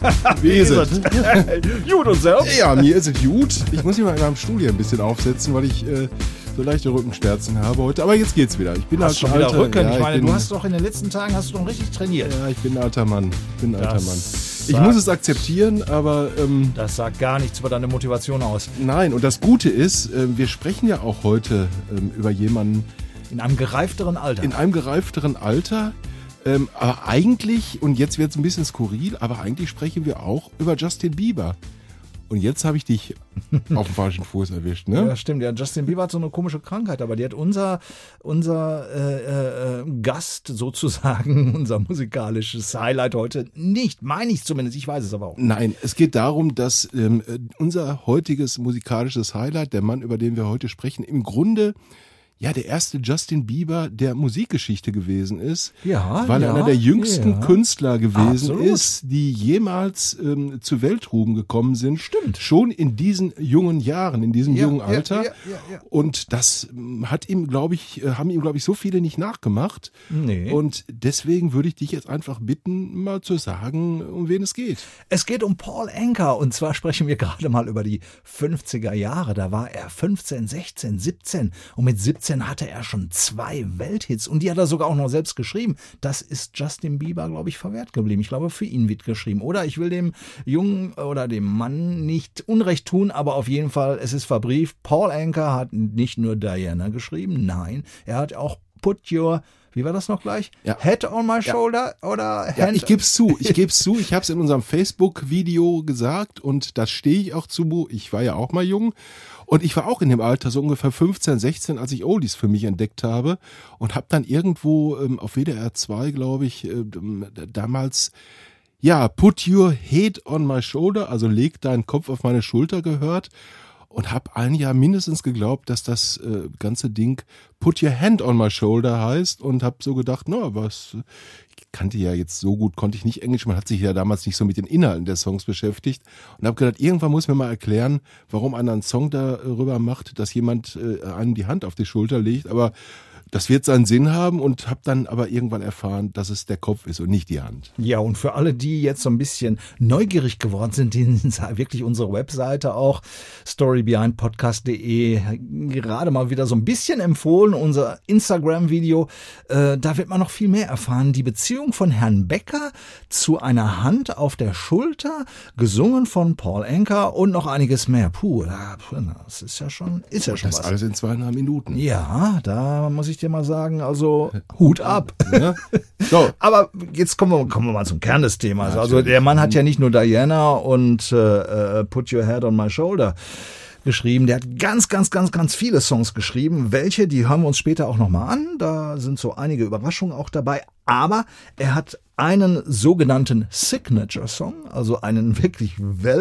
Wie ist es? Gut und selbst? Ja, mir ist es gut. Ich muss mich mal in meinem Stuhl hier ein bisschen aufsetzen, weil ich äh, so leichte Rückenschmerzen habe heute. Aber jetzt geht's wieder. Ich bin Hast halt schon wieder alter, Rücken. Ja, ich meine, bin, du hast doch in den letzten Tagen hast du doch richtig trainiert. Ja, ich bin ein alter Mann. Ich bin ein alter Das Mann. Ich sagt- muss es akzeptieren, aber ähm, Das sagt gar nichts über deine Motivation aus. nein. Und das Gute ist, äh, wir sprechen ja auch heute ähm, über jemanden In einem gereifteren Alter. in einem gereifteren Alter. Ähm, aber eigentlich, und jetzt wird es ein bisschen skurril, aber eigentlich sprechen wir auch über Justin Bieber. Und jetzt habe ich dich auf dem falschen Fuß erwischt, ne? Ja, stimmt. Ja, Justin Bieber hat so eine komische Krankheit, aber die hat unser, unser äh, äh, Gast sozusagen, unser musikalisches Highlight heute nicht. Meine ich zumindest. Ich weiß es aber auch. Nein, es geht darum, dass ähm, äh, unser heutiges musikalisches Highlight, der Mann, über den wir heute sprechen, im Grunde ja der erste Justin Bieber der Musikgeschichte gewesen ist, Ja, weil er ja, einer der jüngsten ja. Künstler gewesen Absolut. ist, die jemals ähm, zu Weltruhm gekommen sind. Stimmt. Schon in diesen jungen Jahren, in diesem Ja, jungen Alter. Und das ähm, hat ihm, glaube ich, äh, haben ihm, glaube ich, so viele nicht nachgemacht. Nee. Und deswegen würde ich dich jetzt einfach bitten, mal zu sagen, um wen es geht. Es geht um Paul Anker und zwar sprechen wir gerade mal über die 50er Jahre. Da war er 15, 16, 17 und mit 17 hatte er schon zwei Welthits und die hat er sogar auch noch selbst geschrieben. Das ist Justin Bieber, glaube ich, verwehrt geblieben. Ich glaube, für ihn wird geschrieben. Oder ich will dem Jungen oder dem Mann nicht Unrecht tun, aber auf jeden Fall, es ist verbrieft. Paul Anker hat nicht nur Diana geschrieben, nein, er hat auch Put Your wie war das noch gleich? Ja. Head on my shoulder oder Ja, Hand ich gebe es zu, ich gebe es zu. Ich habe es in unserem Facebook-Video gesagt und da stehe ich auch zu. Ich war ja auch mal jung und ich war auch in dem Alter so ungefähr 15, 16, als ich Oldies für mich entdeckt habe und habe dann irgendwo ähm, auf WDR 2, glaube ich, äh, damals ja, put your head on my shoulder, also leg deinen Kopf auf meine Schulter gehört und habe ein Jahr mindestens geglaubt, dass das äh, ganze Ding put your hand on my shoulder heißt und habe so gedacht, na, was ich kannte ja jetzt so gut, konnte ich nicht Englisch, man hat sich ja damals nicht so mit den Inhalten der Songs beschäftigt und habe gedacht, irgendwann muss mir mal erklären, warum einer einen Song darüber macht, dass jemand äh, einem die Hand auf die Schulter legt, aber das wird seinen Sinn haben und habe dann aber irgendwann erfahren, dass es der Kopf ist und nicht die Hand. Ja, und für alle, die jetzt so ein bisschen neugierig geworden sind, denen wirklich unsere Webseite auch storybehindpodcast.de gerade mal wieder so ein bisschen empfohlen, unser Instagram-Video. Äh, da wird man noch viel mehr erfahren. Die Beziehung von Herrn Becker zu einer Hand auf der Schulter, gesungen von Paul Anker und noch einiges mehr. Puh, da- das ist ja schon, ist ja schon Das was. alles in zweieinhalb Minuten. Ja, da muss ich dir mal sagen, also Hut ab. Ja? So, Aber jetzt kommen wir, kommen wir mal zum Kern des Themas. Also der Mann hat ja nicht nur Diana und äh, äh, Put Your Head on My Shoulder geschrieben. Der hat ganz, ganz, ganz, ganz viele Songs geschrieben. Welche, die hören wir uns später auch nochmal an. Da sind so einige Überraschungen auch dabei. Aber er hat einen sogenannten Signature-Song, also einen wirklich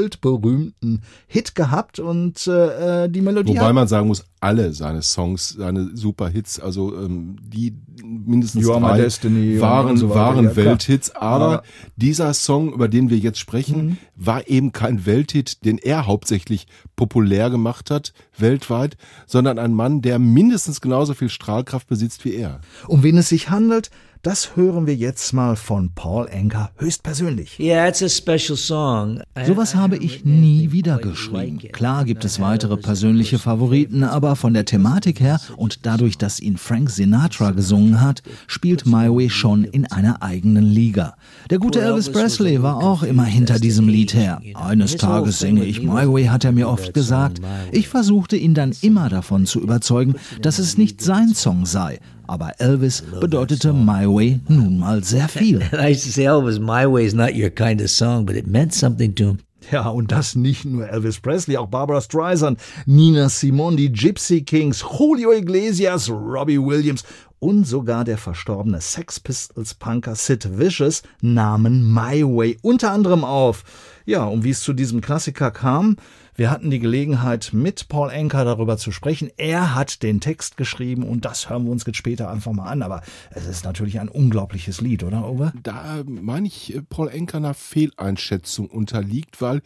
weltberühmten Hit gehabt und äh, die Melodie wobei man sagen muss, alle seine Songs, seine super Hits, also ähm, die mindestens drei Destiny waren, so waren ja. Welthits, aber Aber- dieser Song, über den wir jetzt sprechen, Mhm. war eben kein Welthit, den er hauptsächlich populär gemacht hat, weltweit, sondern ein Mann, der mindestens genauso viel Strahlkraft besitzt wie er. Um wen es sich handelt, Das hören wir jetzt mal von Paul Anka höchstpersönlich. Yeah, it's a special song. Sowas habe ich nie wieder geschrieben. Klar gibt es weitere persönliche Favoriten, aber von der Thematik her und dadurch, dass ihn Frank Sinatra gesungen hat, spielt My Way schon in einer eigenen Liga. Der gute Elvis Presley war auch immer hinter diesem Lied her. Eines Tages singe ich My Way, hat er mir oft gesagt. Ich versuchte ihn dann immer davon zu überzeugen, dass es nicht sein Song sei. Aber Elvis bedeutete My Way nun mal sehr viel. I used to say, Elvis, my way is not your kind of song, but it meant something to him. Ja, und das nicht nur Elvis Presley, auch Barbara Streisand, Nina Simone, die Gypsy Kings, Julio Iglesias, Robbie Williams und sogar der verstorbene Sex Pistols Punker Sid Vicious nahmen My Way unter anderem auf. Ja, und wie es zu diesem Klassiker kam, wir hatten die Gelegenheit, mit Paul Anker darüber zu sprechen. Er hat den Text geschrieben und das hören wir uns jetzt später einfach mal an. Aber es ist natürlich ein unglaubliches Lied, oder, Uwe? Da meine ich, äh, Paul Enker einer Fehleinschätzung unterliegt, weil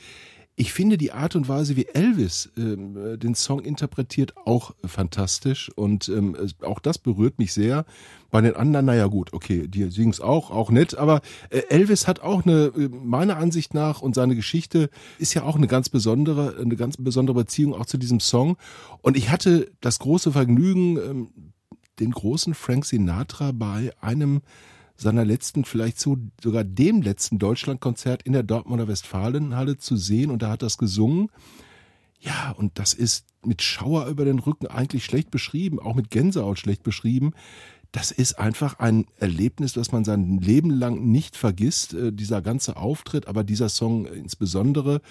ich finde die Art und Weise, wie Elvis ähm, äh, den Song interpretiert, auch fantastisch. Und ähm, auch das berührt mich sehr. Bei den anderen, naja gut, okay, die singen es auch, auch nett. Aber äh, Elvis hat auch eine, äh, meiner Ansicht nach, und seine Geschichte ist ja auch eine ganz besondere, eine ganz besondere Beziehung auch zu diesem Song. Und ich hatte das große Vergnügen, ähm, den großen Frank Sinatra bei einem seiner letzten, vielleicht so sogar dem letzten Deutschlandkonzert in der Dortmunder Westfalenhalle zu sehen und da hat das gesungen. Ja, und das ist mit Schauer über den Rücken eigentlich schlecht beschrieben, auch mit Gänsehaut schlecht beschrieben. Das ist einfach ein Erlebnis, das man sein Leben lang nicht vergisst, äh, dieser ganze Auftritt, aber dieser Song insbesondere.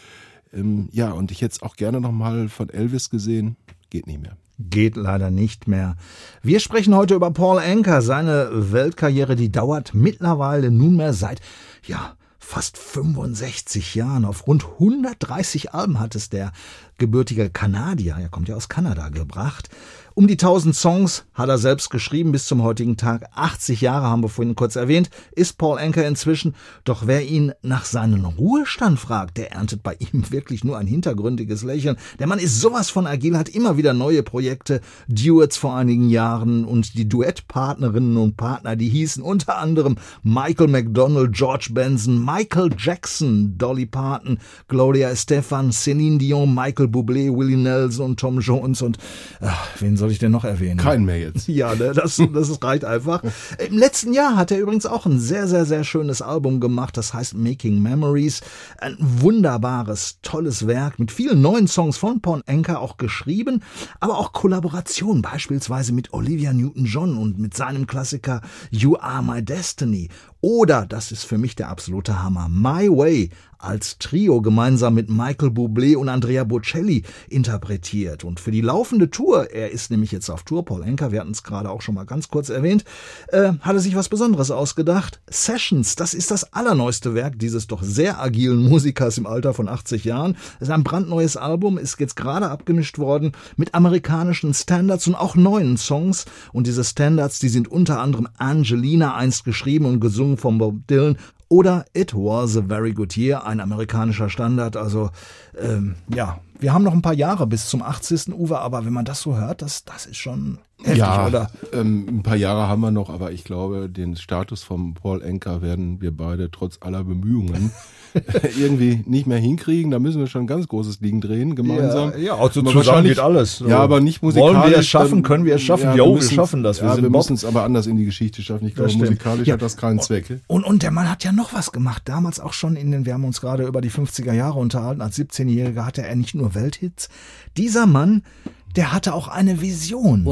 Ähm, ja, und ich hätte es auch gerne nochmal von Elvis gesehen, geht nicht mehr. Geht leider nicht mehr. Wir sprechen heute über Paul Anker. Seine Weltkarriere, die dauert mittlerweile nunmehr seit, ja, fast 65 Jahren. Auf rund 130 Alben hat es der gebürtige Kanadier, er kommt ja aus Kanada, gebracht. Um die 1000 Songs hat er selbst geschrieben bis zum heutigen Tag. 80 Jahre haben wir vorhin kurz erwähnt, ist Paul Anker inzwischen. Doch wer ihn nach seinem Ruhestand fragt, der erntet bei ihm wirklich nur ein hintergründiges Lächeln. Der Mann ist sowas von agil, hat immer wieder neue Projekte, Duets vor einigen Jahren und die Duettpartnerinnen und Partner, die hießen unter anderem Michael McDonald, George Benson, Michael Jackson, Dolly Parton, Gloria Estefan, Celine Dion, Michael Bublé, Willie Nelson, Tom Jones und ach, wen soll ich denn noch erwähnen? Keinen mehr jetzt. Ja, ne, das, das reicht einfach. Im letzten Jahr hat er übrigens auch ein sehr, sehr, sehr schönes Album gemacht. Das heißt Making Memories. Ein wunderbares, tolles Werk mit vielen neuen Songs von Paul Anker auch geschrieben, aber auch Kollaboration, beispielsweise mit Olivia Newton-John und mit seinem Klassiker You Are My Destiny. Oder, das ist für mich der absolute Hammer, My Way als Trio gemeinsam mit Michael Bublé und Andrea Bocelli interpretiert. Und für die laufende Tour, er ist nämlich jetzt auf Tour, Paul Enker, wir hatten es gerade auch schon mal ganz kurz erwähnt, äh, hat er sich was Besonderes ausgedacht. Sessions, das ist das allerneueste Werk dieses doch sehr agilen Musikers im Alter von 80 Jahren. Es ist ein brandneues Album, ist jetzt gerade abgemischt worden mit amerikanischen Standards und auch neuen Songs. Und diese Standards, die sind unter anderem Angelina einst geschrieben und gesungen von Bob Dylan oder It Was a Very Good Year, ein amerikanischer Standard. Also ähm, ja, wir haben noch ein paar Jahre bis zum 80. Uwe, aber wenn man das so hört, das, das ist schon heftig, ja, oder? Ähm, ein paar Jahre haben wir noch, aber ich glaube, den Status vom Paul Enker werden wir beide trotz aller Bemühungen irgendwie nicht mehr hinkriegen. Da müssen wir schon ein ganz großes Ding drehen, gemeinsam. Ja, ja, also Aber zusammen geht alles. Ja, aber nicht musikalisch. Wollen wir es schaffen? Können wir es schaffen? Ja, Jo, wir müssen's- schaffen das. Wir ja, wir müssen es aber anders in die Geschichte schaffen. Ich glaube, musikalisch Ja. hat das keinen Zweck. Und, und der Mann hat ja noch was gemacht. Damals auch schon in den, wir haben uns gerade über die 50er Jahre unterhalten. Als 17-Jähriger hatte er nicht nur Welthits. Dieser Mann, der hatte auch eine Vision. Um,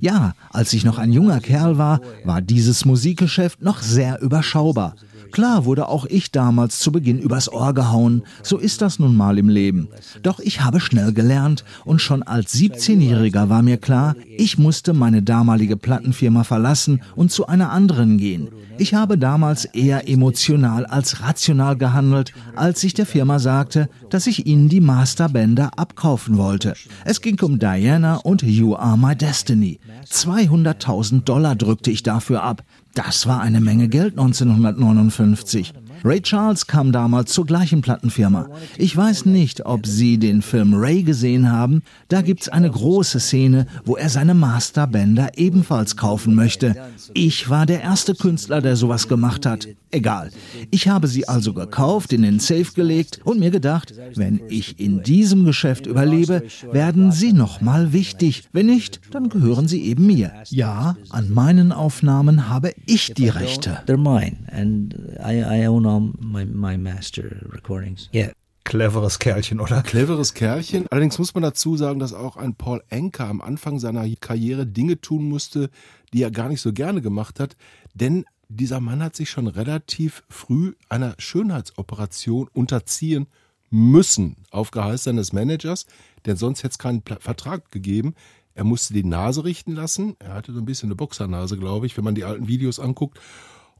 Ja, als ich noch ein junger Kerl war, war dieses Musikgeschäft noch sehr überschaubar. Klar wurde auch ich damals zu Beginn übers Ohr gehauen, so ist das nun mal im Leben. Doch ich habe schnell gelernt und schon als 17-Jähriger war mir klar, ich musste meine damalige Plattenfirma verlassen und zu einer anderen gehen. Ich habe damals eher emotional als rational gehandelt, als ich der Firma sagte, dass ich ihnen die Masterbänder abkaufen wollte. Es ging um Diana und You Are My Destiny. 200.000 Dollar drückte ich dafür ab. Das war eine Menge Geld 1959. Ray Charles kam damals zur gleichen Plattenfirma. Ich weiß nicht, ob Sie den Film Ray gesehen haben. Da gibt's eine große Szene, wo er seine Masterbänder ebenfalls kaufen möchte. Ich war der erste Künstler, der sowas gemacht hat. Egal. Ich habe sie also gekauft, in den Safe gelegt und mir gedacht, wenn ich in diesem Geschäft überlebe, werden sie nochmal wichtig. Wenn nicht, dann gehören sie eben mir. Ja, an meinen Aufnahmen habe ich die Rechte. They're mine, and I, I own all my, my master recordings. Yeah. Cleveres Kerlchen, oder? Cleveres Kerlchen. Allerdings muss man dazu sagen, dass auch ein Paul Anka am Anfang seiner Karriere Dinge tun musste, die er gar nicht so gerne gemacht hat. Denn dieser Mann hat sich schon relativ früh einer Schönheitsoperation unterziehen müssen, auf Geheiß seines Managers, denn sonst hätte es keinen Vertrag gegeben. Er musste die Nase richten lassen. Er hatte so ein bisschen eine Boxernase, glaube ich, wenn man die alten Videos anguckt.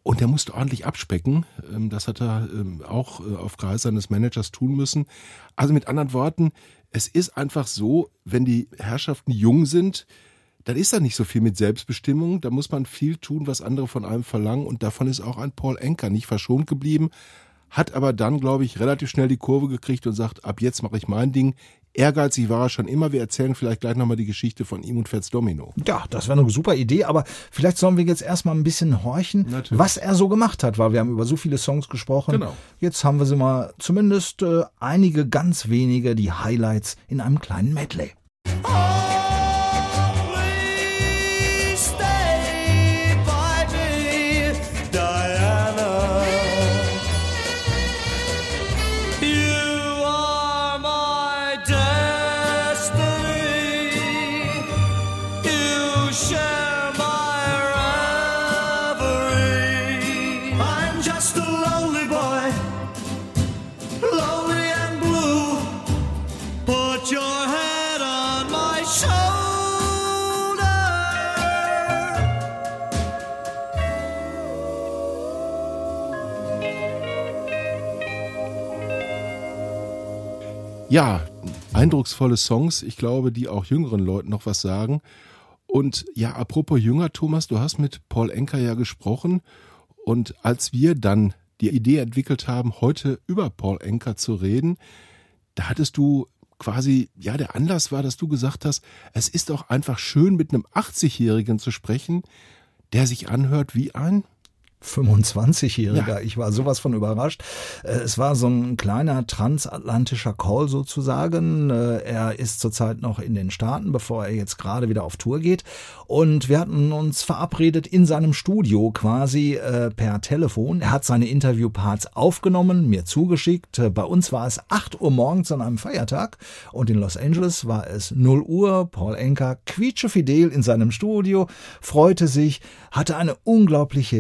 Und er musste ordentlich abspecken. Ähm, Das hat er ähm, auch äh, auf Geheiß seines Managers tun müssen. Also mit anderen Worten, es ist einfach so, wenn die Herrschaften jung sind, dann ist da nicht so viel mit Selbstbestimmung. Da muss man viel tun, was andere von einem verlangen. Und davon ist auch ein Paul Enker nicht verschont geblieben. Hat aber dann, glaube ich, relativ schnell die Kurve gekriegt und sagt, ab jetzt mache ich mein Ding. Ehrgeizig war er schon immer. Wir erzählen vielleicht gleich nochmal die Geschichte von ihm und Fats Domino. Ja, das wäre eine super Idee, aber vielleicht sollen wir jetzt erstmal ein bisschen horchen, Natürlich. was er so gemacht hat, weil wir haben über so viele Songs gesprochen. Genau. Jetzt haben wir sie mal zumindest äh, einige ganz wenige, die Highlights in einem kleinen Medley. I'm Ja, eindrucksvolle Songs. Ich glaube, die auch jüngeren Leuten noch was sagen. Und ja, apropos jünger, Thomas, du hast mit Paul Enker ja gesprochen. Und als wir dann die Idee entwickelt haben, heute über Paul Enker zu reden, da hattest du quasi, ja, der Anlass war, dass du gesagt hast, es ist doch einfach schön, mit einem 80-Jährigen zu sprechen, der sich anhört wie ein 25-Jähriger. Ja. Ich war sowas von überrascht. Äh, Es war so ein kleiner transatlantischer Call sozusagen. Äh, Er ist zurzeit noch in den Staaten, bevor er jetzt gerade wieder auf Tour geht. Und wir hatten uns verabredet in seinem Studio quasi äh, per Telefon. Er hat seine Interviewparts aufgenommen, mir zugeschickt. Bei uns war es 8 Uhr morgens an einem Feiertag und in Los Angeles war es 0 Uhr. Paul Enker quietschefidel in seinem Studio, freute sich, hatte eine unglaubliche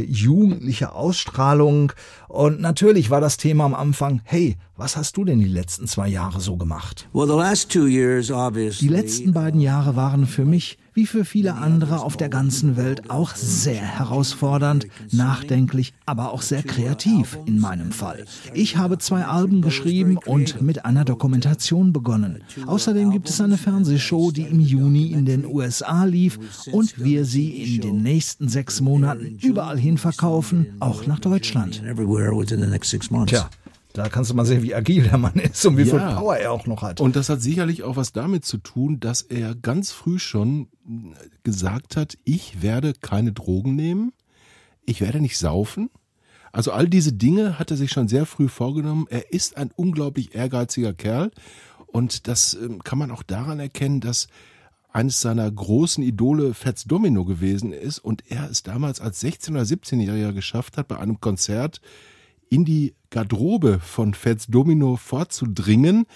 jugendliche Ausstrahlung und natürlich war das Thema am Anfang, hey, was hast du denn die letzten zwei Jahre so gemacht? Die letzten beiden Jahre waren für mich, wie für viele andere auf der ganzen Welt, auch sehr herausfordernd, nachdenklich, aber auch sehr kreativ in meinem Fall. Ich habe zwei Alben geschrieben und mit einer Dokumentation begonnen. Außerdem gibt es eine Fernsehshow, die im Juni in den USA lief und wir sie in den nächsten sechs Monaten überall hin verkaufen, auch nach Deutschland. Tja, da kannst du mal sehen, wie agil der Mann ist und wie viel Ja. Power er auch noch hat. Und das hat sicherlich auch was damit zu tun, dass er ganz früh schon gesagt hat, ich werde keine Drogen nehmen, ich werde nicht saufen. Also all diese Dinge hat er sich schon sehr früh vorgenommen. Er ist ein unglaublich ehrgeiziger Kerl und das ähm, kann man auch daran erkennen, dass eines seiner großen Idole Fats Domino gewesen ist und er es damals als 16- oder 17-Jähriger geschafft hat, bei einem Konzert in die Garderobe von Fats Domino vorzudringen.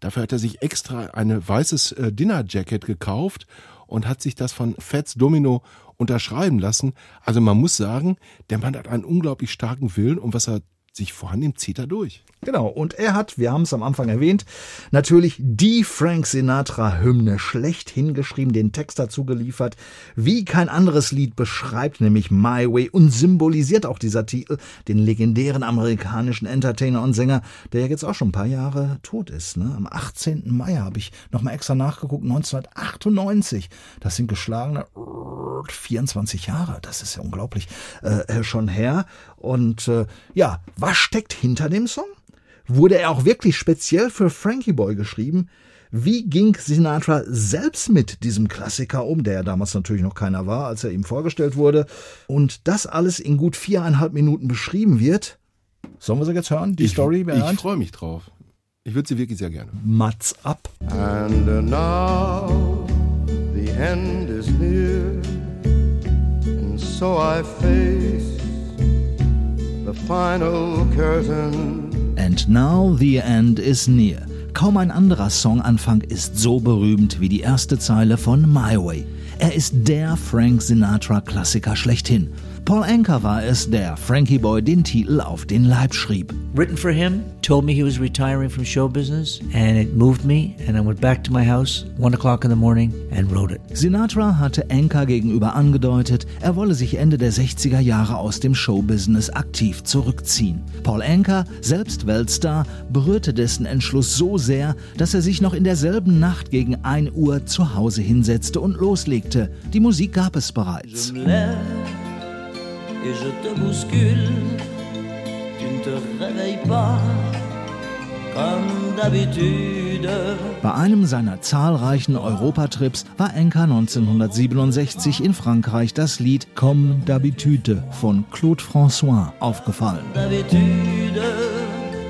Dafür hat er sich extra ein weißes äh, Dinnerjacket gekauft und hat sich das von Fats Domino unterschreiben lassen. Also man muss sagen, der Mann hat einen unglaublich starken Willen und was er sich vornimmt, zieht er durch. Genau, und er hat, wir haben es am Anfang erwähnt, natürlich die Frank Sinatra-Hymne schlechthin geschrieben, den Text dazu geliefert, wie kein anderes Lied beschreibt, nämlich My Way und symbolisiert auch dieser Titel den legendären amerikanischen Entertainer und Sänger, der ja jetzt auch schon ein paar Jahre tot ist. Ne? Am 18. Mai habe ich nochmal extra nachgeguckt, 1998. Das sind geschlagene 24 Jahre, das ist ja unglaublich, äh, schon her. Und äh, ja, was steckt hinter dem Song? Wurde er auch wirklich speziell für Frankie Boy geschrieben? Wie ging Sinatra selbst mit diesem Klassiker um, der ja damals natürlich noch keiner war, als er ihm vorgestellt wurde? Und das alles in gut viereinhalb Minuten beschrieben wird. Sollen wir sie jetzt hören, die ich, Story? Ich Bernd? freue mich drauf. Ich würde sie wirklich sehr gerne. Mats ab. And uh, now the end is near, and so I face final curtain. And now the end is near. Kaum ein anderer Songanfang ist so berühmt wie die erste Zeile von My Way. Er ist der Frank Sinatra-Klassiker schlechthin. Paul Anka war es, der Frankie Boy den Titel auf den Leib schrieb. Written for him, told me he was retiring from show business, and it moved me, and I went back to my house, one o'clock in the morning, and wrote it. Sinatra hatte Anka gegenüber angedeutet, er wolle sich Ende der 60er Jahre aus dem Showbusiness aktiv zurückziehen. Paul Anka, selbst Weltstar, berührte dessen Entschluss so sehr, dass er sich noch in derselben Nacht gegen 1 Uhr zu Hause hinsetzte und loslegte. Die Musik gab es bereits. Et je te bouscule. Tu ne te réveilles pas. Bei einem seiner zahlreichen Europatrips war Enka 1967 in Frankreich das Lied Comme d'habitude von Claude François aufgefallen.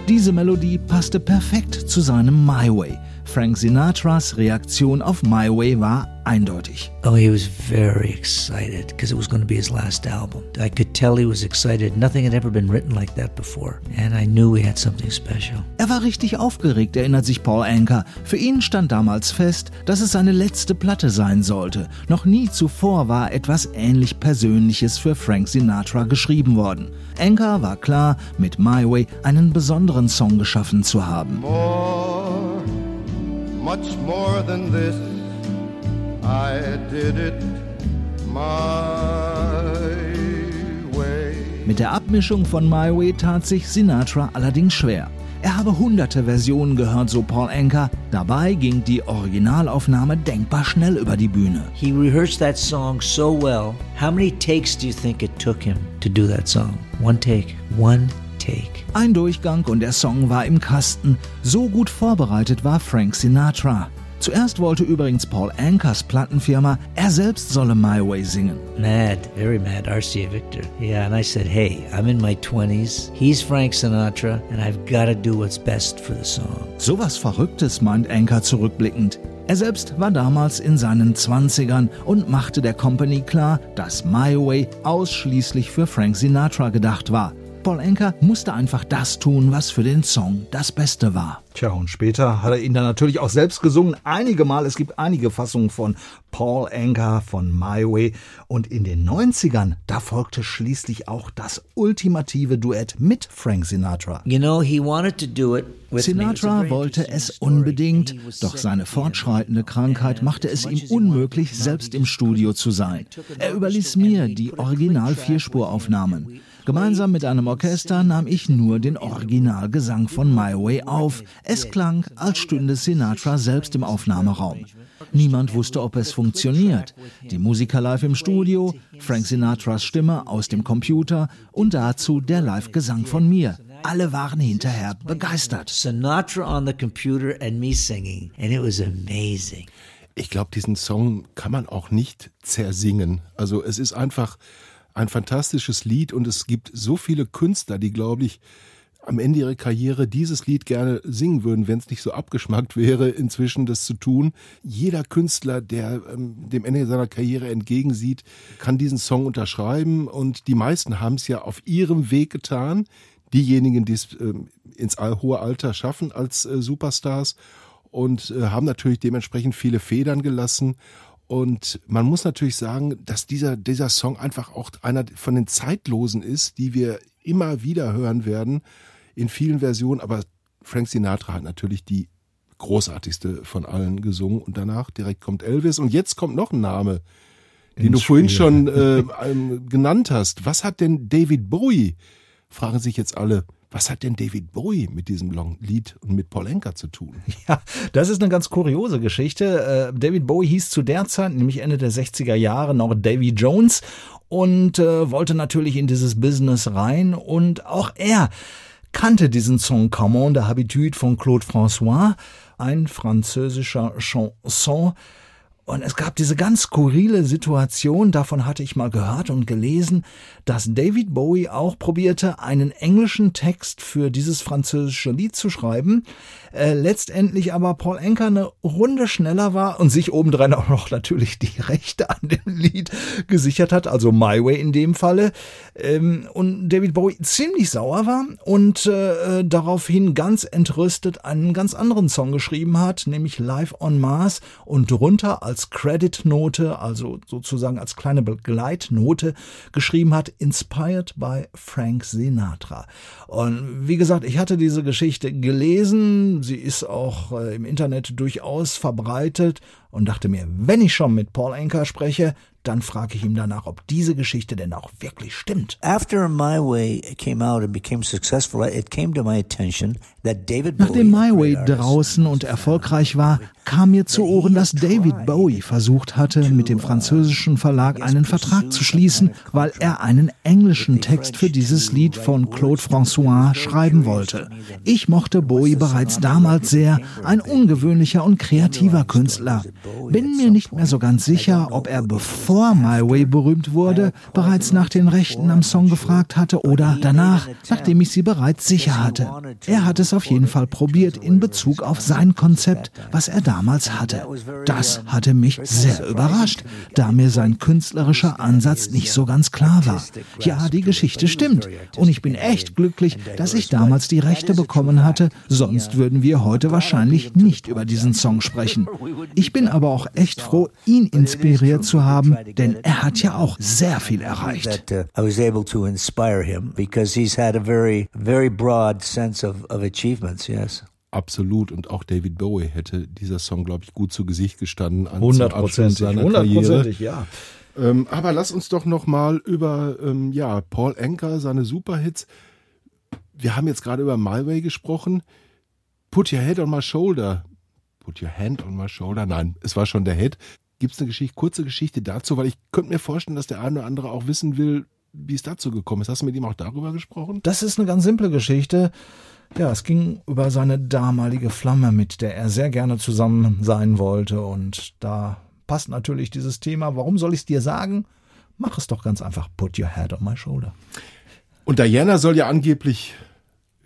Diese Melodie passte perfekt zu seinem My Way. Frank Sinatras Reaktion auf My Way war eindeutig. Oh, he was very excited because it was going to be his last album. I could tell he was excited. Nothing had ever been written like that before. And I knew we had something special. Er war richtig aufgeregt, erinnert sich Paul Anka. Für ihn stand damals fest, dass es seine letzte Platte sein sollte. Noch nie zuvor war etwas ähnlich Persönliches für Frank Sinatra geschrieben worden. Anka war klar, mit My Way einen besonderen Song geschaffen zu haben. More, much more than this, I did it my way. Mit der Abmischung von My Way tat sich Sinatra allerdings schwer. Er habe hunderte Versionen gehört, so Paul Anka. Dabei ging die Originalaufnahme denkbar schnell über die Bühne. He rehearsed that song so well. How many takes do you think it took him to do that song? One take. One take. Ein Durchgang und der Song war im Kasten. So gut vorbereitet war Frank Sinatra. Zuerst wollte übrigens Paul Ankas Plattenfirma, er selbst solle My Way singen. Mad, very mad, RCA Victor. Yeah, and I said, hey, I'm in my 20s. He's Frank Sinatra, and I've got to do what's best for the song. Sowas Verrücktes, meint Anka zurückblickend. Er selbst war damals in seinen 20ern und machte der Company klar, dass My Way ausschließlich für Frank Sinatra gedacht war. Paul Anka musste einfach das tun, was für den Song das Beste war. Tja, und später hat er ihn dann natürlich auch selbst gesungen. Einige Mal, es gibt einige Fassungen von Paul Anka von My Way. Und in den 90ern, da folgte schließlich auch das ultimative Duett mit Frank Sinatra. You know, he wanted to do it with me. It's a Sinatra wollte es unbedingt, doch seine fortschreitende it. Krankheit machte es ihm unmöglich, selbst im Studio zu sein. Er überließ mir die Original Vierspuraufnahmen. Gemeinsam mit einem Orchester nahm ich nur den Originalgesang von My Way auf. Es klang, als stünde Sinatra selbst im Aufnahmeraum. Niemand wusste, ob es funktioniert. Die Musiker live im Studio, Frank Sinatras Stimme aus dem Computer und dazu der Live-Gesang von mir. Alle waren hinterher begeistert. Sinatra on the computer and me singing, and it was amazing. Ich glaube, diesen Song kann man auch nicht zersingen. Also es ist einfach ein fantastisches Lied und es gibt so viele Künstler, die, glaube ich, am Ende ihrer Karriere dieses Lied gerne singen würden, wenn es nicht so abgeschmackt wäre, inzwischen das zu tun. Jeder Künstler, der ähm, dem Ende seiner Karriere entgegensieht, kann diesen Song unterschreiben und die meisten haben es ja auf ihrem Weg getan. Diejenigen, die es ähm, ins hohe Alter schaffen als äh, Superstars und äh, haben natürlich dementsprechend viele Federn gelassen. Und man muss natürlich sagen, dass dieser, dieser Song einfach auch einer von den Zeitlosen ist, die wir immer wieder hören werden, in vielen Versionen. Aber Frank Sinatra hat natürlich die großartigste von allen gesungen. Und danach direkt kommt Elvis. Und jetzt kommt noch ein Name, den Ins du vorhin Spiel. schon äh, ähm, genannt hast. Was hat denn David Bowie, fragen sich jetzt alle, was hat denn David Bowie mit diesem Long Lied und mit Paul Anka zu tun? Ja, das ist eine ganz kuriose Geschichte. Äh, David Bowie hieß zu der Zeit, nämlich Ende der 60er Jahre, noch Davy Jones. und äh, wollte natürlich in dieses Business rein und auch er kannte diesen Song Comment de Habitude von Claude François, ein französischer Chanson, und es gab diese ganz skurrile Situation, davon hatte ich mal gehört und gelesen, dass David Bowie auch probierte, einen englischen Text für dieses französische Lied zu schreiben, äh, letztendlich aber Paul Anker eine Runde schneller war und sich obendrein auch noch natürlich die Rechte an dem Lied gesichert hat, also My Way in dem Falle, ähm, und David Bowie ziemlich sauer war und äh, daraufhin ganz entrüstet einen ganz anderen Song geschrieben hat, nämlich Live on Mars und drunter als als Credit-Note, also sozusagen als kleine Begleitnote geschrieben hat, Inspired by Frank Sinatra. Und wie gesagt, ich hatte diese Geschichte gelesen, sie ist auch äh, im Internet durchaus verbreitet und dachte mir, wenn ich schon mit Paul Anker spreche, dann frage ich ihn danach, ob diese Geschichte denn auch wirklich stimmt. After My Way came out and became successful, it came to my attention that David Nachdem My Way draußen und erfolgreich war, kam mir zu Ohren, dass David Bowie versucht hatte, mit dem französischen Verlag einen Vertrag zu schließen, weil er einen englischen Text für dieses Lied von Claude François schreiben wollte. Ich mochte Bowie bereits damals sehr, ein ungewöhnlicher und kreativer Künstler. Bin mir nicht mehr so ganz sicher, ob er bevor My Way berühmt wurde, bereits nach den Rechten am Song gefragt hatte oder danach, nachdem ich sie bereits sicher hatte. Er hat es auf jeden Fall probiert in Bezug auf sein Konzept, was er damals hatte. Das hatte mich sehr überrascht, da mir sein künstlerischer Ansatz nicht so ganz klar war. Ja, die Geschichte stimmt. Und ich bin echt glücklich, dass ich damals die Rechte bekommen hatte, sonst würden wir heute wahrscheinlich nicht über diesen Song sprechen. Ich bin aber auch echt froh, ihn inspiriert zu haben, denn er hat ja auch sehr viel erreicht. uh, I was able to inspire him because he's had a very, very broad sense of, of achievements, yes. Absolut. Und auch David Bowie hätte dieser Song, glaube ich, gut zu Gesicht gestanden. Hundertprozentig, hundertprozentig, ja. Ähm, aber lass uns doch noch mal über ähm, ja, Paul Anker, seine Superhits. Wir haben jetzt gerade über My Way gesprochen. Put Your Head on My Shoulder. Put Your Hand on My Shoulder. Nein, es war schon der Head. Gibt es eine Geschichte, kurze Geschichte dazu? Weil ich könnte mir vorstellen, dass der eine oder andere auch wissen will, wie es dazu gekommen ist. Hast du mit ihm auch darüber gesprochen? Das ist eine ganz simple Geschichte. Ja, es ging über seine damalige Flamme, mit der er sehr gerne zusammen sein wollte. Und da passt natürlich dieses Thema. Warum soll ich es dir sagen? Mach es doch ganz einfach. Put your head on my shoulder. Und Diana soll ja angeblich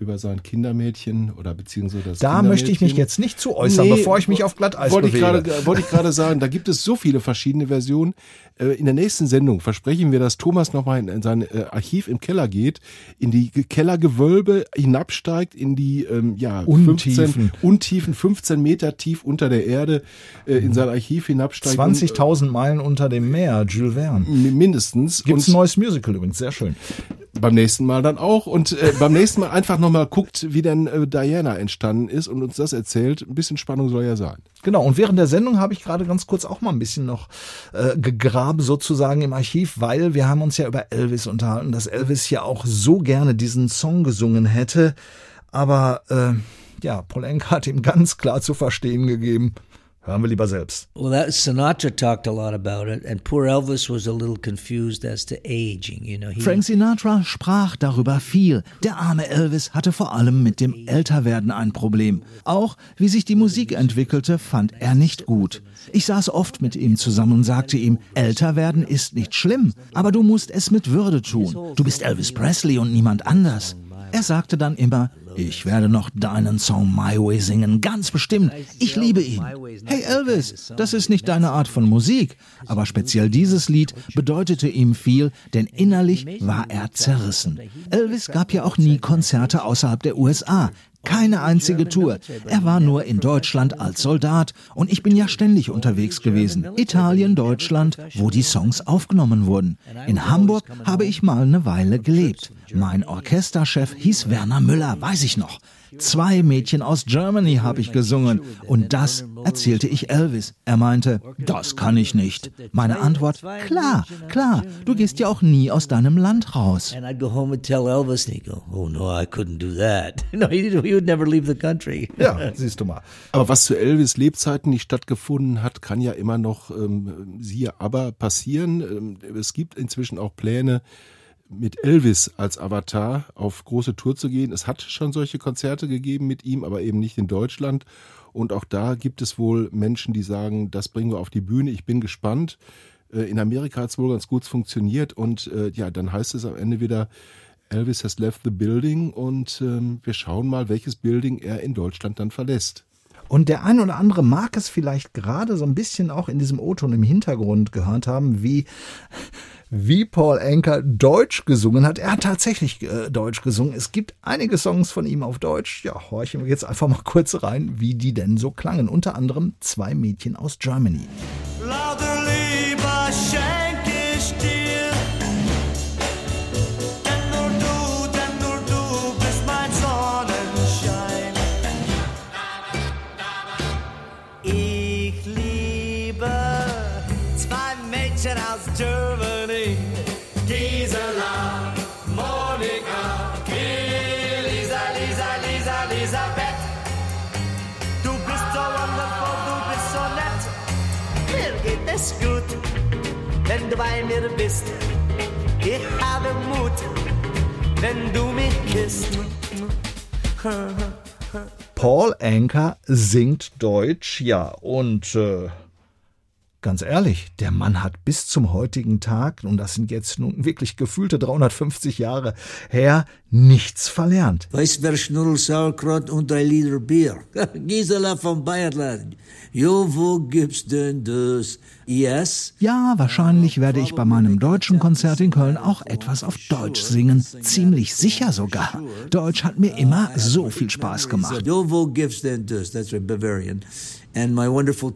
über sein Kindermädchen oder beziehungsweise das Da möchte ich mich jetzt nicht zu äußern, Nee, bevor ich mich auf Glatteis wollte ich bewege. gerade wollte ich gerade sagen, da gibt es so viele verschiedene Versionen. Äh, In der nächsten Sendung versprechen wir, dass Thomas nochmal in, in sein äh, Archiv im Keller geht, in die Ge- Kellergewölbe hinabsteigt, in die ähm, ja, Untiefen. 15, Untiefen, 15 Meter tief unter der Erde, äh, in sein Archiv hinabsteigt. und, 20.000 Meilen unter dem Meer, Jules Verne. mindestens. Gibt's Und- ein neues Musical übrigens, sehr schön. Beim nächsten Mal dann auch und äh, beim nächsten Mal einfach nochmal guckt, wie denn äh, Diana entstanden ist und uns das erzählt. Ein bisschen Spannung soll ja sein. Genau, und während der Sendung habe ich gerade ganz kurz auch mal ein bisschen noch äh, gegraben sozusagen im Archiv, weil wir haben uns ja über Elvis unterhalten, dass Elvis ja auch so gerne diesen Song gesungen hätte. Aber äh, ja, Paul Enka hat ihm ganz klar zu verstehen gegeben, hören wir lieber selbst. Well, that Sinatra talked a lot about it, and poor Elvis was a little confused as to aging. You know, he, Frank Sinatra sprach darüber viel. Der arme Elvis hatte vor allem mit dem Älterwerden ein Problem. Auch wie sich die Musik entwickelte, fand er nicht gut. Ich saß oft mit ihm zusammen und sagte ihm, älter werden ist nicht schlimm, aber du musst es mit Würde tun. Du bist Elvis Presley und niemand anders. Er sagte dann immer, ich werde noch deinen Song My Way singen, ganz bestimmt. Ich liebe ihn. Hey Elvis, das ist nicht deine Art von Musik, aber speziell dieses Lied bedeutete ihm viel, denn innerlich war er zerrissen. Elvis gab ja auch nie Konzerte außerhalb der USA. Keine einzige Tour. Er war nur in Deutschland als Soldat und ich bin ja ständig unterwegs gewesen. Italien, Deutschland, wo die Songs aufgenommen wurden. In Hamburg habe ich mal eine Weile gelebt. Mein Orchesterchef hieß Werner Müller, weiß weiß ich noch. Zwei Mädchen aus Germany habe ich gesungen und das erzählte ich Elvis. Er meinte, das kann ich nicht. Meine Antwort, klar, klar, du gehst ja auch nie aus deinem Land raus. And I'd go home and tell Elvis, and he'd go, "Oh no, I couldn't do that. no, he, he would never leave the country." Ja, siehst du mal. Aber was zu Elvis Lebzeiten nicht stattgefunden hat, kann ja immer noch, ähm, siehe aber, passieren. Ähm, es gibt inzwischen auch Pläne, mit Elvis als Avatar auf große Tour zu gehen. Es hat schon solche Konzerte gegeben mit ihm, aber eben nicht in Deutschland. Und auch da gibt es wohl Menschen, die sagen, das bringen wir auf die Bühne. Ich bin gespannt. Äh, In Amerika hat es wohl ganz gut funktioniert und äh, ja, dann heißt es am Ende wieder, Elvis has left the building und ähm, wir schauen mal, welches Building er in Deutschland dann verlässt. Und der ein oder andere mag es vielleicht gerade so ein bisschen auch in diesem O-Ton im Hintergrund gehört haben, wie, wie Paul Anker Deutsch gesungen hat. Er hat tatsächlich äh, Deutsch gesungen. Es gibt einige Songs von ihm auf Deutsch. Ja, horchen wir jetzt einfach mal kurz rein, wie die denn so klangen. Unter anderem zwei Mädchen aus Germany. Lauter bist. Ich habe Mut, wenn du mich küsst. Paul Anker singt Deutsch, ja, und äh, ganz ehrlich, der Mann hat bis zum heutigen Tag, und das sind jetzt nun wirklich gefühlte 350 Jahre her, nichts verlernt. Weißwürst, Schnurl, Sauerkraut und ein Liter Bier. Gisela vom Bayerland. Jo, wo gibt's denn das? Yes? Ja, wahrscheinlich werde ich bei meinem deutschen Konzert in Köln auch etwas auf Deutsch singen. Ziemlich sicher sogar. Deutsch hat mir immer so viel Spaß gemacht. Jo, wo gibt's denn das? That's Bavarian.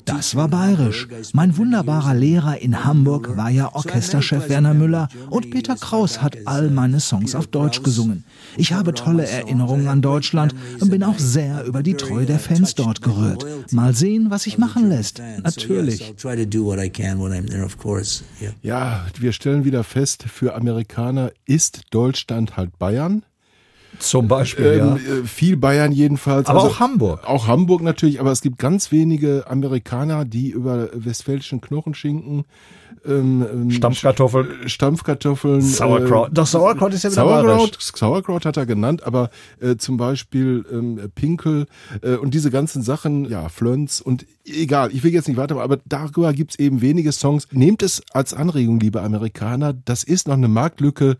Das war bayerisch. Mein wunderbarer Lehrer in Hamburg war ja Orchesterchef Werner Müller und Peter Kraus hat all meine Songs auf Deutsch gesungen. Ich habe tolle Erinnerungen an Deutschland und bin auch sehr über die Treue der Fans dort gerührt. Mal sehen, was sich machen lässt. Natürlich. Ja, wir stellen wieder fest, für Amerikaner ist Deutschland halt Bayern. Zum Beispiel, ja. Ähm, äh, viel Bayern jedenfalls. Aber auch Hamburg. Auch Hamburg natürlich, aber es gibt ganz wenige Amerikaner, die über westfälischen Knochenschinken, ähm, ähm, Stampfkartoffeln. Stampfkartoffeln, Sauerkraut. Äh, Doch, Sauerkraut ist ja wieder Sauerkraut. Sauerkraut hat er genannt, aber äh, zum Beispiel ähm, Pinkel äh, und diese ganzen Sachen, ja, Flönz und egal, ich will jetzt nicht weitermachen, aber darüber gibt's eben wenige Songs. Nehmt es als Anregung, liebe Amerikaner, das ist noch eine Marktlücke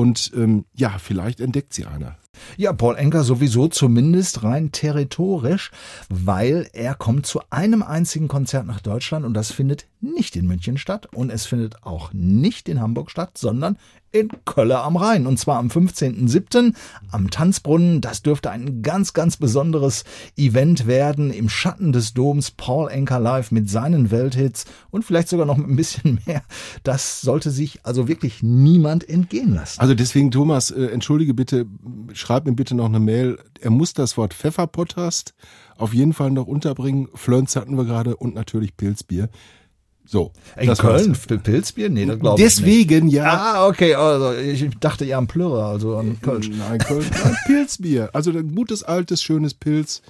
und ähm, ja, vielleicht entdeckt sie einer. Ja, Paul Enker sowieso zumindest rein territorisch, weil er kommt zu einem einzigen Konzert nach Deutschland und das findet nicht in München statt und es findet auch nicht in Hamburg statt, sondern in Kölle am Rhein und zwar am 15.07. am Tanzbrunnen. Das dürfte ein ganz, ganz besonderes Event werden im Schatten des Doms. Paul Enker live mit seinen Welthits und vielleicht sogar noch ein bisschen mehr. Das sollte sich also wirklich niemand entgehen lassen. Also deswegen, Thomas, äh, entschuldige bitte, schreib mir bitte noch eine Mail. Er muss das Wort Pfefferpotthast auf jeden Fall noch unterbringen. Flönz hatten wir gerade und natürlich Pilzbier. So. In Köln für Pilzbier? Nee, das glaube ich nicht. Deswegen, ja. Ah, okay, also ich dachte eher am Plürer, also an Kölsch. Nein, Köln, nein, Pilzbier. Also ein gutes, altes, schönes Pilz.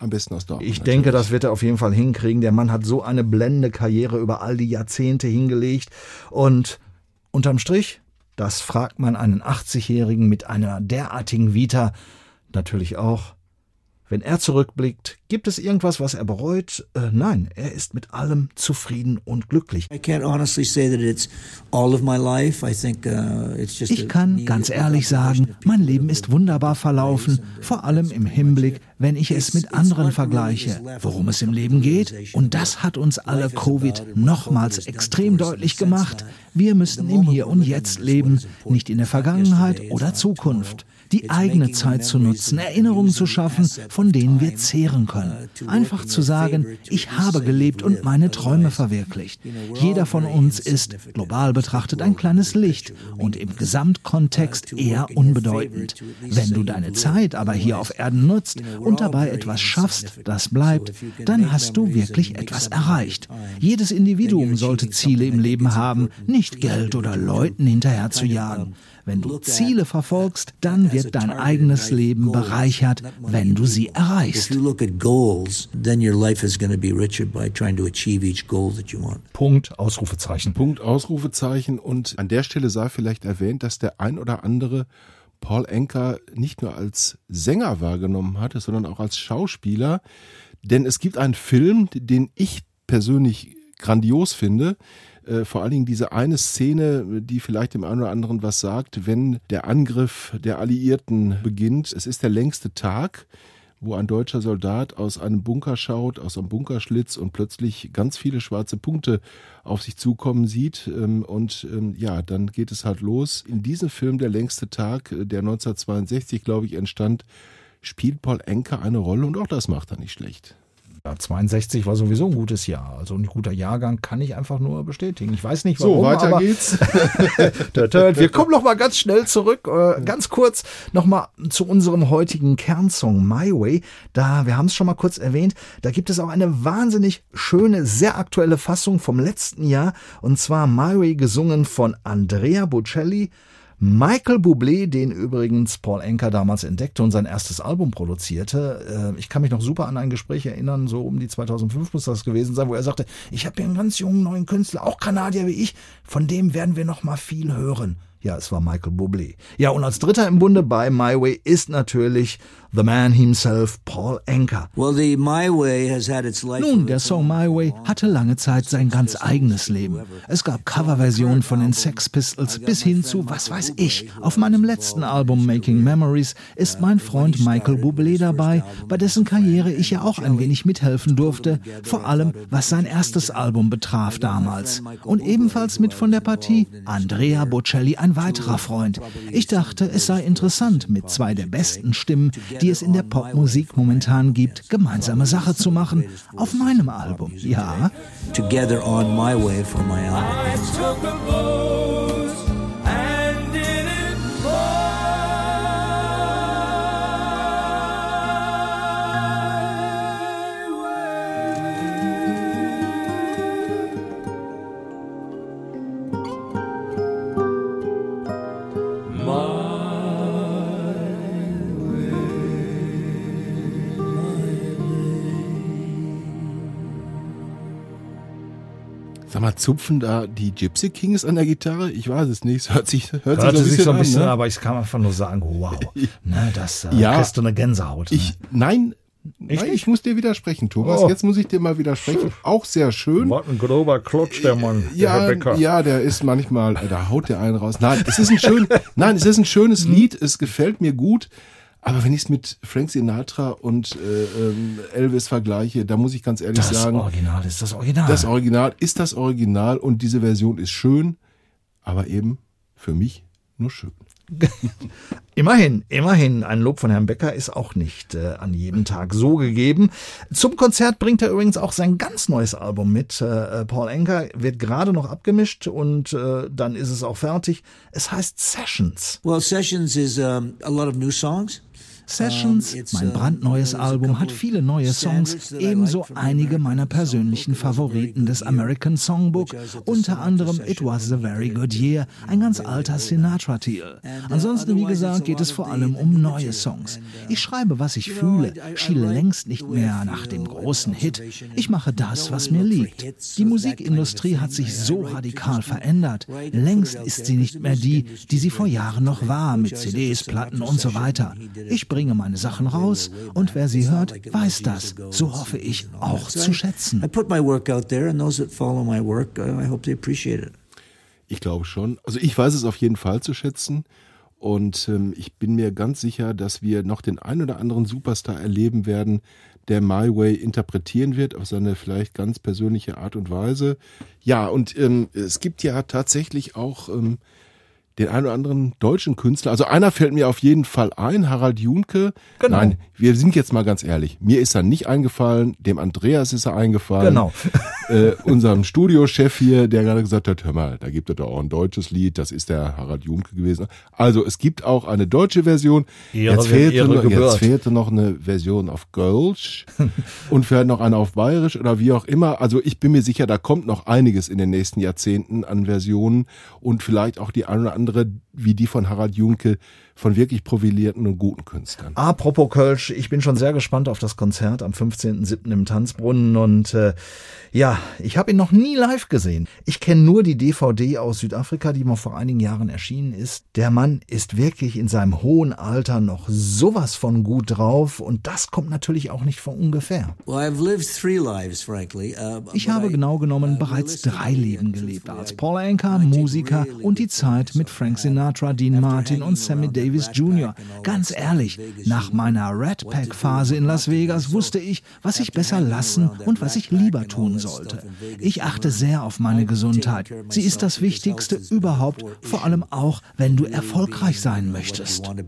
Am besten aus Dortmund. Ich denke, das wird er auf jeden Fall hinkriegen. Der Mann hat so eine blendende Karriere über all die Jahrzehnte hingelegt. Und unterm Strich, das fragt man einen 80-Jährigen mit einer derartigen Vita natürlich auch. Wenn er zurückblickt, gibt es irgendwas, was er bereut? Äh, nein, er ist mit allem zufrieden und glücklich. Uh. Ich kann ganz ehrlich sagen, mein Leben ist wunderbar verlaufen, vor allem im Hinblick, wenn ich es mit anderen vergleiche, worum es im Leben geht. Und das hat uns alle Covid nochmals extrem deutlich gemacht. Wir müssen im Hier und Jetzt leben, nicht in der Vergangenheit oder Zukunft die eigene Zeit zu nutzen, Erinnerungen zu schaffen, von denen wir zehren können. Einfach zu sagen, ich habe gelebt und meine Träume verwirklicht. Jeder von uns ist, global betrachtet, ein kleines Licht und im Gesamtkontext eher unbedeutend. Wenn du deine Zeit aber hier auf Erden nutzt und dabei etwas schaffst, das bleibt, dann hast du wirklich etwas erreicht. Jedes Individuum sollte Ziele im Leben haben, nicht Geld oder Leuten hinterher zu jagen. Wenn du Ziele verfolgst, dann wird dein eigenes Leben bereichert, wenn du sie erreichst. Punkt, Ausrufezeichen. Punkt, Ausrufezeichen. Und an der Stelle sei vielleicht erwähnt, dass der ein oder andere Paul Enker nicht nur als Sänger wahrgenommen hatte, sondern auch als Schauspieler. Denn es gibt einen Film, den ich persönlich grandios finde. Äh, vor allen Dingen diese eine Szene, die vielleicht dem einen oder anderen was sagt, wenn der Angriff der Alliierten beginnt. Es ist der längste Tag wo ein deutscher Soldat aus einem Bunker schaut, aus einem Bunkerschlitz und plötzlich ganz viele schwarze Punkte auf sich zukommen sieht. Ähm, Und ähm, ja, dann geht es halt los. In diesem Film Der längste Tag, äh, der 1962, glaube ich, entstand, spielt Paul Enker eine Rolle und auch das macht er nicht schlecht. Ja, 62 war sowieso ein gutes Jahr. Also ein guter Jahrgang kann ich einfach nur bestätigen. Ich weiß nicht warum. So, weiter aber geht's. Wir kommen noch mal ganz schnell zurück, äh, ganz kurz noch mal zu unserem heutigen Kernsong My Way. Da, wir haben es schon mal kurz erwähnt, da gibt es auch eine wahnsinnig schöne, sehr aktuelle Fassung vom letzten Jahr und zwar My Way gesungen von Andrea Bocelli. Michael Bublé, den übrigens Paul Anka damals entdeckte und sein erstes Album produzierte. Äh, Ich kann mich noch super an ein Gespräch erinnern, so um die 2005 muss das gewesen sein, wo er sagte, ich habe hier einen ganz jungen neuen Künstler, auch Kanadier wie ich, von dem werden wir noch mal viel hören. Ja, es war Michael Bublé. Ja, und als Dritter im Bunde bei My Way ist natürlich the man himself, Paul Anka. Well, the My Way has had its life. Nun, der Song My Way hatte lange Zeit sein ganz eigenes Leben. Es gab Coverversionen von den Sex Pistols bis hin zu was weiß ich. Auf meinem letzten Album Making Memories ist mein Freund Michael Bublé dabei, bei dessen Karriere ich ja auch ein wenig mithelfen durfte, vor allem was sein erstes Album betraf damals. Und ebenfalls mit von der Partie Andrea Bocelli, ein weiterer Freund. Ich dachte, es sei interessant, mit zwei der besten Stimmen, die es in der Popmusik momentan gibt, gemeinsame Sache zu machen. Auf meinem Album, ja. Together on My Way for my album. Sag mal, zupfen da die Gypsy Kings an der Gitarre? Ich weiß es nicht. Es hört sich, hört Hörte sich so ein an, bisschen, ne? aber ich kann einfach nur sagen, wow. Ne, das äh, Ja. kriegst du eine Gänsehaut. Ne? Ich, nein, nein, ich muss dir widersprechen, Thomas. Oh. Jetzt muss ich dir mal widersprechen. Auch sehr schön. Was ein grober Klotsch, der Mann, der Ja, Becker. ja, der ist manchmal, da haut der einen raus. Nein, es ist ein schön, nein, es ist ein schönes Mhm. Lied. Es gefällt mir gut. Aber wenn ich es mit Frank Sinatra und äh, ähm, Elvis vergleiche, da muss ich ganz ehrlich Das sagen, Original ist das Original. das Original ist das Original und diese Version ist schön, aber eben für mich nur schön. Immerhin, immerhin, ein Lob von Herrn Becker ist auch nicht äh, an jedem Tag so gegeben. Zum Konzert bringt er übrigens auch sein ganz neues Album mit. Äh, Paul Anker wird gerade noch abgemischt und äh, dann ist es auch fertig. Es heißt Sessions. Well, Sessions is um, a lot of new songs. Sessions, mein brandneues Album, hat viele neue Songs, ebenso einige meiner persönlichen Favoriten des American Songbook, unter anderem It Was a Very Good Year, ein ganz alter Sinatra-Titel. Ansonsten, wie gesagt, geht es vor allem um neue Songs. Ich schreibe, was ich fühle, schiele längst nicht mehr nach dem großen Hit. Ich mache das, was mir liegt. Die Musikindustrie hat sich so radikal verändert. Längst ist sie nicht mehr die, die sie vor Jahren noch war, mit CDs, Platten und so weiter. Ich bringe meine Sachen raus und wer sie hört, weiß das. So hoffe ich auch zu schätzen. I put my work out there, and those that follow my work, uh, I hope they appreciate it. Ich glaube schon. Also ich weiß es auf jeden Fall zu schätzen. Und ähm, ich bin mir ganz sicher, dass wir noch den ein oder anderen Superstar erleben werden, der My Way interpretieren wird auf seine vielleicht ganz persönliche Art und Weise. Ja, und ähm, es gibt ja tatsächlich auch ähm, den einen oder anderen deutschen Künstler. Also einer fällt mir auf jeden Fall ein, Harald Junke. Genau. Nein, wir sind jetzt mal ganz ehrlich. Mir ist er nicht eingefallen, dem Andreas ist er eingefallen. Genau. Äh, unserem Studiochef hier, der gerade gesagt hat, hör mal, da gibt es doch auch ein deutsches Lied, das ist der Harald Junke gewesen. Also es gibt auch eine deutsche Version. Ehre, jetzt, fehlte noch, jetzt fehlte noch eine Version auf Gölsch und vielleicht noch eine auf Bayerisch oder wie auch immer. Also ich bin mir sicher, da kommt noch einiges in den nächsten Jahrzehnten an Versionen und vielleicht auch die eine oder andere, wie die von Harald Junke, von wirklich profilierten und guten Künstlern. Apropos Kölsch, ich bin schon sehr gespannt auf das Konzert am 15.07. im Tanzbrunnen und äh, ja, ich habe ihn noch nie live gesehen. Ich kenne nur die DVD aus Südafrika, die mal vor einigen Jahren erschienen ist. Der Mann ist wirklich in seinem hohen Alter noch sowas von gut drauf und das kommt natürlich auch nicht von ungefähr. Well, I've lived three lives, frankly. Uh, Ich habe genau genommen uh, bereits drei Leben gelebt. Als Paul take Musiker und die Zeit mit Frank. Sinatra, Dean Martin und Sammy that Davis Jr. All Ganz ehrlich, nach meiner do, Pack Phase in Las. Vegas wusste ich, was ich besser lassen und was ich lieber all tun sollte. Ich achte sehr auf meine Gesundheit. Sie ist das Wichtigste überhaupt, vor allem auch, wenn du erfolgreich sein möchtest.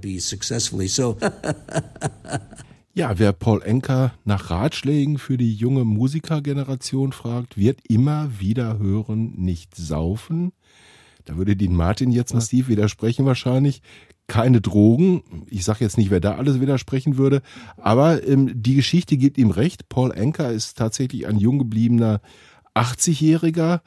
Ja, wer Paul Enker nach Ratschlägen für die junge Musikergeneration fragt, wird immer wieder hören, nicht saufen. Da würde Dean Martin jetzt massiv widersprechen wahrscheinlich. Keine Drogen. Ich sage jetzt nicht, wer da alles widersprechen würde. Aber ähm, die Geschichte gibt ihm recht. Paul Enker ist tatsächlich ein jung gebliebener 80-Jähriger.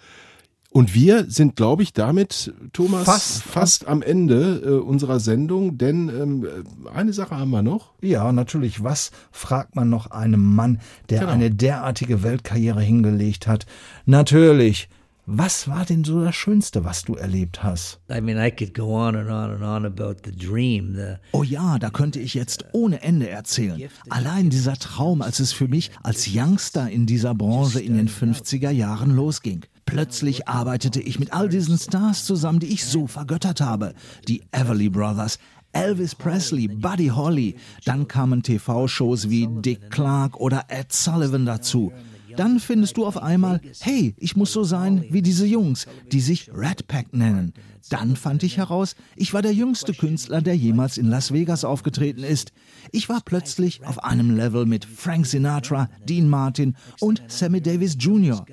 Und wir sind, glaube ich, damit, Thomas, Fast. fast am Ende äh, unserer Sendung. Denn ähm, eine Sache haben wir noch. Ja, natürlich. Was fragt man noch einem Mann, der Genau. eine derartige Weltkarriere hingelegt hat? Natürlich. Was war denn so das Schönste, was du erlebt hast? I mean, I could go on and on and on about the dream. The Oh ja, da könnte ich jetzt ohne Ende erzählen. Allein dieser Traum, als es für mich als Youngster in dieser Branche in den 50er Jahren losging. Plötzlich arbeitete ich mit all diesen Stars zusammen, die ich so vergöttert habe. Die Everly Brothers, Elvis Presley, Buddy Holly. Dann kamen TV-Shows wie Dick Clark oder Ed Sullivan dazu. Dann findest du auf einmal, hey, ich muss so sein wie diese Jungs, die sich Rat Pack nennen. Dann fand ich heraus, ich war der jüngste Künstler, der jemals in Las Vegas aufgetreten ist. Ich war plötzlich auf einem Level mit Frank Sinatra, Dean Martin und Sammy Davis Jr.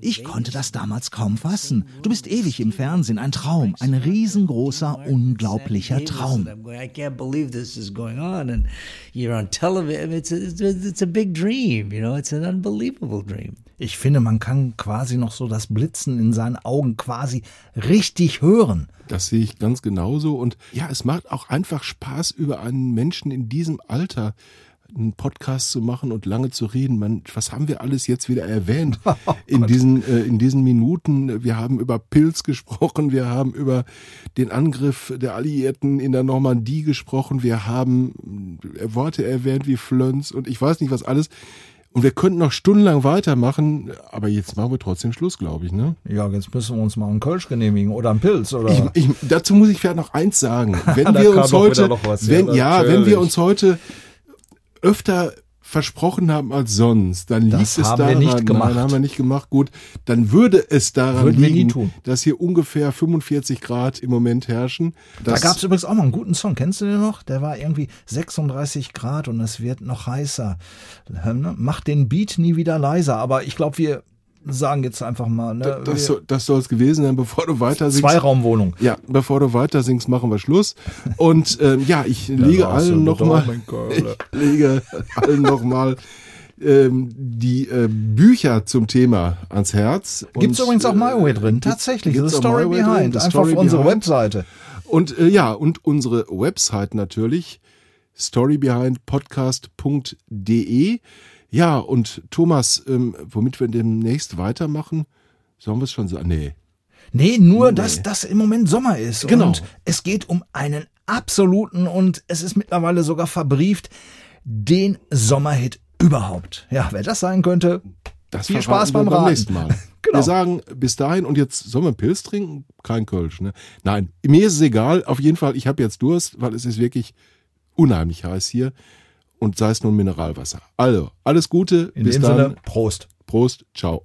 Ich konnte das damals kaum fassen. Du bist ewig im Fernsehen, ein Traum, ein riesengroßer, unglaublicher Traum. Ich finde, man kann quasi noch so das Blitzen in seinen Augen quasi richtig hören. Das sehe ich ganz genauso. Und ja, es macht auch einfach Spaß, über einen Menschen in diesem Alter einen Podcast zu machen und lange zu reden. Man, was haben wir alles jetzt wieder erwähnt in diesen äh, in diesen Minuten? Wir haben über Pilz gesprochen, wir haben über den Angriff der Alliierten in der Normandie gesprochen, wir haben äh, Worte erwähnt wie Flöns und ich weiß nicht was alles. Und wir könnten noch stundenlang weitermachen, aber jetzt machen wir trotzdem Schluss, glaube ich, ne? Ja, jetzt müssen wir uns mal einen Kölsch genehmigen oder einen Pilz oder. Ich, ich, dazu muss ich vielleicht noch eins sagen. Wenn wir uns heute, was, wenn, ja, ja, wenn wir uns heute öfter versprochen haben als sonst, dann liegt es haben wir daran, nicht gemacht. nein, haben wir nicht gemacht, gut, dann würde es daran Würden liegen, tun. dass hier ungefähr 45 Grad im Moment herrschen. Da gab es übrigens auch mal einen guten Song. Kennst du den noch? Der war irgendwie 36 Grad und es wird noch heißer. Ähm, Mach den Beat nie wieder leiser. Aber ich glaube, wir sagen jetzt einfach mal, ne? das, das soll es gewesen sein, bevor du weiter singst. Zweiraumwohnung. Ja, bevor du weiter singst, machen wir Schluss. Und ähm, ja, ich lege hast du allen nochmal, ich lege allen nochmal ähm, die äh, Bücher zum Thema ans Herz. Gibt's Und, übrigens auch äh, My Way drin. gibt's- Tatsächlich. The Story drin, Behind. The Einfach auf unserer Behind. Webseite. Und äh, ja, und unsere Website natürlich, storybehindpodcast.de. Ja, und Thomas, ähm, womit wir demnächst weitermachen, sollen wir es schon sagen? Nee. Nee, nur, dass das im Moment Sommer ist. Genau. Und es geht um einen absoluten und es ist mittlerweile sogar verbrieft, den Sommerhit überhaupt. Ja, wer das sein könnte, Das Viel Spaß beim Raten. nächsten Mal. Genau. Wir sagen bis dahin und jetzt sollen wir einen Pilz trinken? Kein Kölsch, ne? Nein, mir ist es egal. Auf jeden Fall, ich habe jetzt Durst, weil es ist wirklich unheimlich heiß hier und sei es nun Mineralwasser. Also, alles Gute, In bis dem dann. Sinne, Prost. Prost, ciao.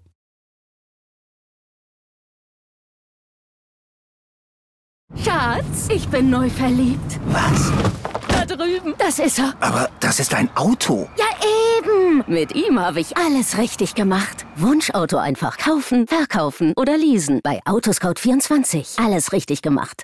Schatz, ich bin neu verliebt. Was? Da drüben. Das ist er. Aber das ist ein Auto. Ja, eben. Mit ihm habe ich alles richtig gemacht. Wunschauto einfach kaufen, verkaufen oder leasen. Bei Autoscout24. Alles richtig gemacht.